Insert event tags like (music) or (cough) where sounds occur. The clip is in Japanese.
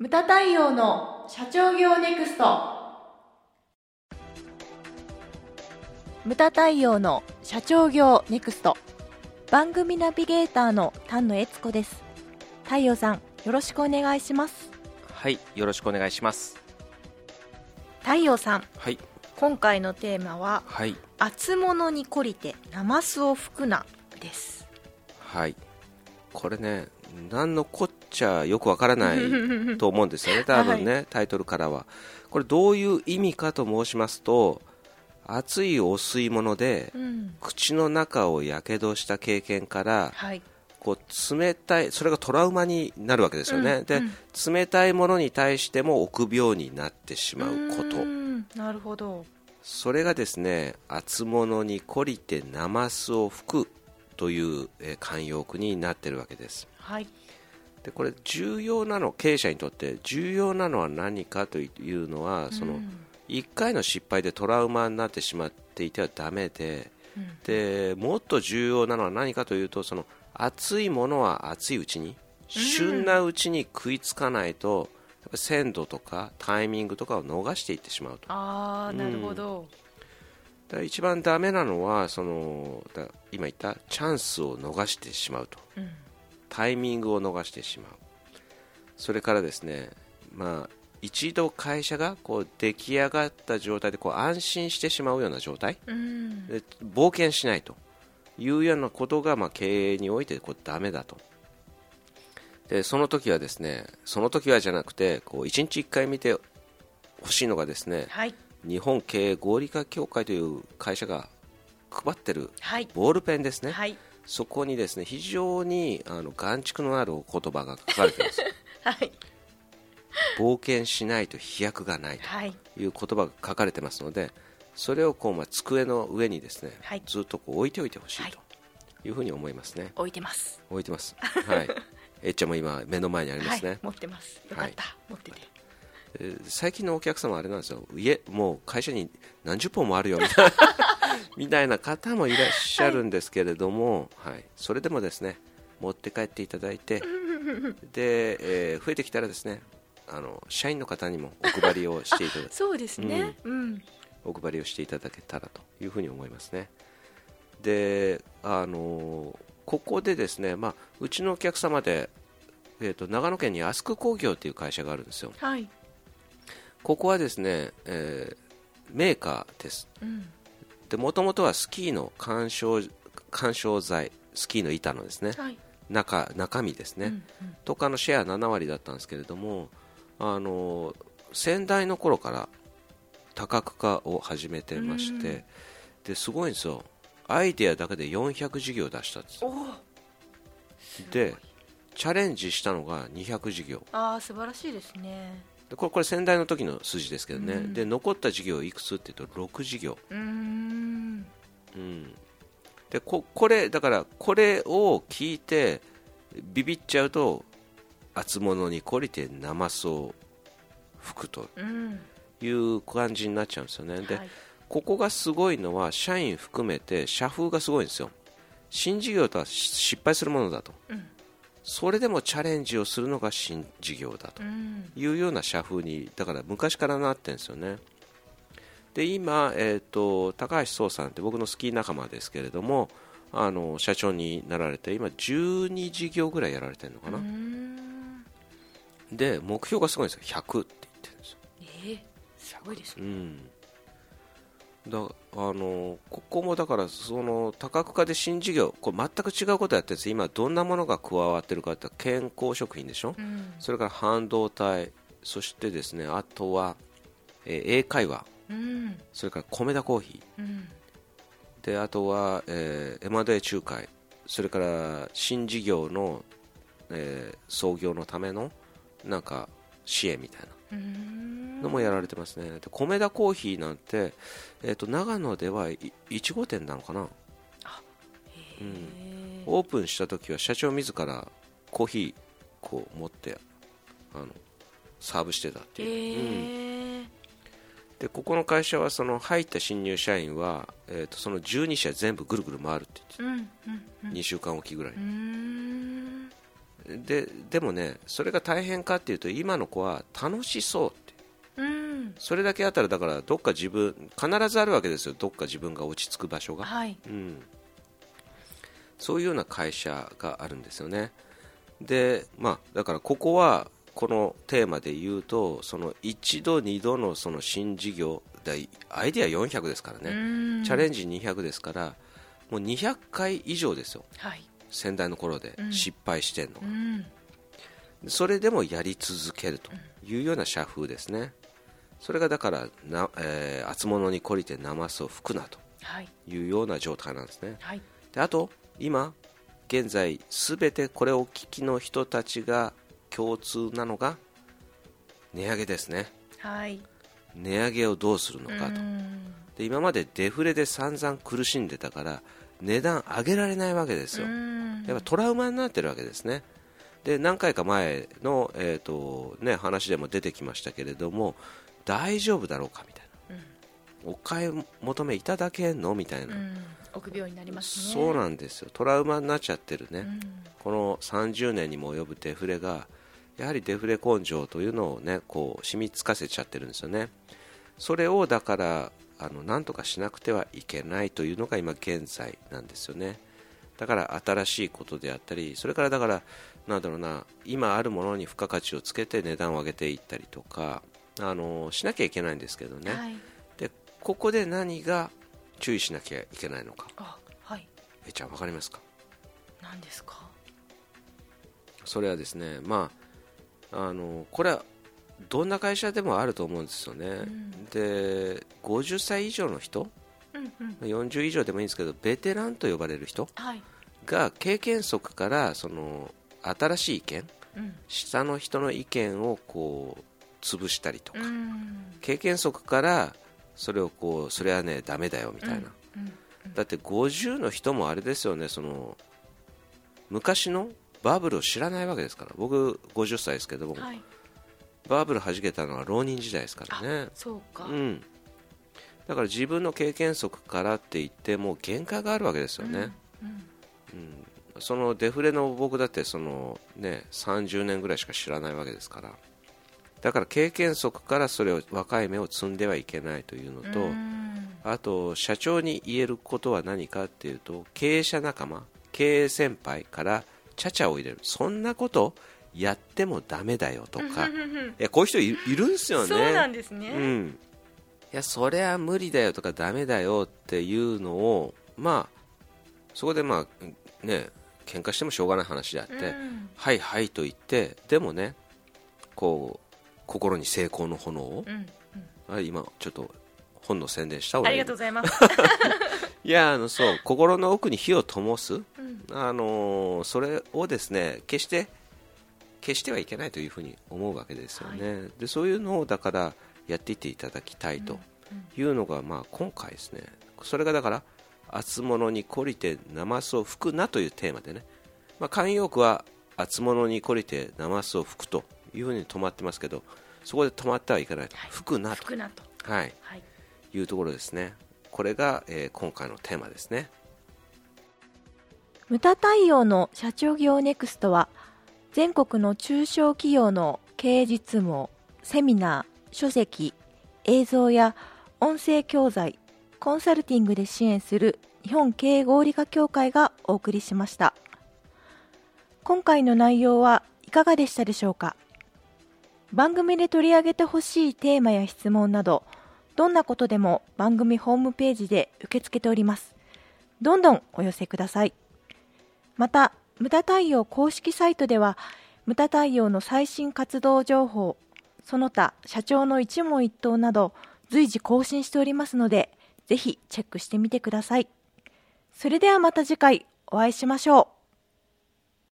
ムタ太陽の社長業ネクスト。ムタ太陽の社長業ネクスト。番組ナビゲーターの丹野悦子です。太陽さんよろしくお願いします。はいよろしくお願いします。太陽さんはい。今回のテーマははい「厚物に懲りてナマスを吹くな」です。はい。これね何のこっちゃよくわからないと思うんですよね多分ね、タイトルからはこれどういう意味かと申しますと熱いお吸い物で口の中をやけどした経験からこう冷たいそれがトラウマになるわけですよね、でうんうん冷たいものに対しても臆病になってしまうことなるほどそれがですね厚物に懲りてナマスを吹くという、慣用句になってるわけですはいでこれ重要なの経営者にとって重要なのは何かというのはそのうん1回の失敗でトラウマになってしまっていてはダメでうん。でもっと重要なのは何かというとその熱いものは熱いうちに旬なうちに食いつかないと鮮度とかタイミングとかを逃していってしまうと。ああなるほど、だ一番ダメなのはそのだ今言ったチャンスを逃してしまうと。うんタイミングを逃してしまう。それからですねまあ一度会社がこう出来上がった状態でこう安心してしまうような状態。うん。で冒険しないと。いうようなことがまあ経営においてこうダメだと。でその時はですねその時はじゃなくてこう1日1回見てほしいのがですねはい。日本経営合理化協会という会社が配ってるはい。ボールペンですね、はいそこにですね非常にあの眼蓄のある言葉が書かれています。(laughs) はい。冒険しないと飛躍がないはい。という言葉が書かれてますのでそれをこう、まあ、机の上にですね、はい。ずっとこう置いておいてほしいはい。というふうに思いますね。置いてます。置いてます。はい。えっちゃんも今目の前にありますね、はい。持ってます。よかった、持ってて。えー最近のお客様はあれなんですよ。家もう会社に何十本もあるよみたいな (laughs) みたいな方もいらっしゃるんですけれども、はい。それでもですね持って帰っていただいて (laughs) で、えー増えてきたらですねあの社員の方にもお配りをしていただ (laughs) そうですね。うん、お配りをしていただけたらというふうに思いますね。であのここでですね、まあ、うちのお客様で、えー、と長野県にアスク工業という会社があるんですよ。はい。ここはですね、えーメーカーです。うんでもともとはスキーの干渉干渉剤スキーの板のですねはい。中中身ですね、うんとかのシェア7割だったんですけれどもあの先代の頃から多角化を始めてまして、うん。ですごいんですよ。アイデアだけで400事業出したんですでチャレンジしたのが200事業。ああ素晴らしいですねでこれこれ先代の時の数字ですけどね、うん。で残った事業いくつっていうと6事業。うーん。うん、でここれだからこれを聞いてビビっちゃうと厚物に懲りてナマスを吹くとうん。いう感じになっちゃうんですよね、ではい。ここがすごいのは社員含めて社風がすごいんですよ。新事業とはし失敗するものだと。うんそれでもチャレンジをするのが新事業だとうん。いうような社風にだから昔からなってるんですよね。で今、えー、と高橋壮さんって僕のスキー仲間ですけれどもあの社長になられて今12事業ぐらいやられてるのかな、で目標がすごいんですよ。100って言ってるんですよ、えー、すごいですね。うん、だあのここもだからその多角化で新事業これ全く違うことやってるんです。今どんなものが加わってるかって健康食品でしょ、うん。それから半導体そしてですねあとは、えー英会話。うん。それから米田コーヒうん。ーであとは、えー、M&A 仲介。それから新事業の、えー創業のためのなんか支援みたいなのもやられてますね。で米田コーヒーなんて、えー、と長野ではい1号店なのかな。へー。オープンした時は社長自らコーヒーこう持ってあのサーブしてたってえいう、うん。ーでここの会社はその入った新入社員は、えー、とその12社全部ぐるぐる回るって言ってうんうんうん。2週間おきぐらい、ででもねそれが大変かっていうと今の子は楽しそうってう。ん。それだけあったらだからどっか自分必ずあるわけですよ。どっか自分が落ち着く場所が、はい。うん、そういうような会社があるんですよね。でまあだからここはこのテーマで言うとその1度2度のその新事業アイデア400ですからね、うん。チャレンジ200ですからもう200回以上ですよ。はい先代の頃でうん。失敗してんのが、うん。それでもやり続けるというような社風ですね。それがだからな、えー、厚物に懲りてナマスを吹くなとはい。いうような状態なんですね。はい。であと今現在すべてこれをお聞きの人たちが共通なのが値上げですね。はい。値上げをどうするのかと。うん。で今までデフレで散々苦しんでたから値段上げられないわけですよ。うんやっぱトラウマになってるわけですね。で何回か前の、えーとね、話でも出てきましたけれども大丈夫だろうかみたいな。お買い求めいただけんの？みたいな、うん。臆病になりますね。そうなんですよ。トラウマになっちゃってるね、うん。この30年にも及ぶデフレがやはりデフレ根性というのをねこう染みつかせちゃってるんですよね。それをだからあのなんとかしなくてはいけないというのが今現在なんですよねだから新しいことであったりそれからだからなんだろうな今あるものに付加価値をつけて値段を上げていったりとかあのしなきゃいけないんですけどね、はい。でここで何が注意しなきゃいけないのか。あはい。えちゃん分かりますか？何ですか？それはですね、まあ、あのこれはどんな会社でもあると思うんですよね、ん。で50歳以上の人うんうん。40以上でもいいんですけどベテランと呼ばれる人はい。が経験則からその新しい意見うん。下の人の意見をこう潰したりとか、うん。経験則からそれをこうそれはねダメだよみたいな、うんだって50の人もあれですよねその昔のバブルを知らないわけですから。僕50歳ですけども、はい。バブル弾けたのは浪人時代ですからね。そうか。うんだから自分の経験則からって言っても限界があるわけですよね、うんそのデフレの僕だってその、ね、30年ぐらいしか知らないわけですから。だから経験則からそれを若い芽を摘んではいけないというのと、うん。あと社長に言えることは何かっていうと経営者仲間経営先輩からちゃちゃを入れる。そんなことやってもダメだよとか。いやこういう人いいるんですよね。そうなんですね。うん、いやそれは無理だよとかダメだよっていうのをまあそこでまあね喧嘩してもしょうがない話であって、うん。はいはいと言ってでもねこう心に成功の炎を、うんあ今ちょっと本の宣伝したうんありがとうございます。(laughs) いやあのそう心の奥に火を灯す、うん。あのーそれをですね決して決してはいけないというふうに思うわけですよね、でそういうのをだからやっていっていただきたいというのが、まあ、今回ですね。それがだから厚物に懲りてナマスを吹くなというテーマでね、まあ、慣用句は厚物に懲りてナマスを吹くというふうに止まってますけどそこで止まってはいけないと、はい。吹くなと。はい、はい。いうところですね。これが、えー今回のテーマですね。無駄対応の社長業ネクストは全国の中小企業の経営実務をセミナー、書籍、映像や音声教材、コンサルティングで支援する日本経営合理化協会がお送りしました。今回の内容はいかがでしたでしょうか？番組で取り上げてほしいテーマや質問などどんなことでも番組ホームページで受け付けております。どんどんお寄せください。また無駄対応公式サイトでは無駄対応の最新活動情報その他社長の一問一答など随時更新しておりますのでぜひチェックしてみてください。それではまた次回お会いしましょう。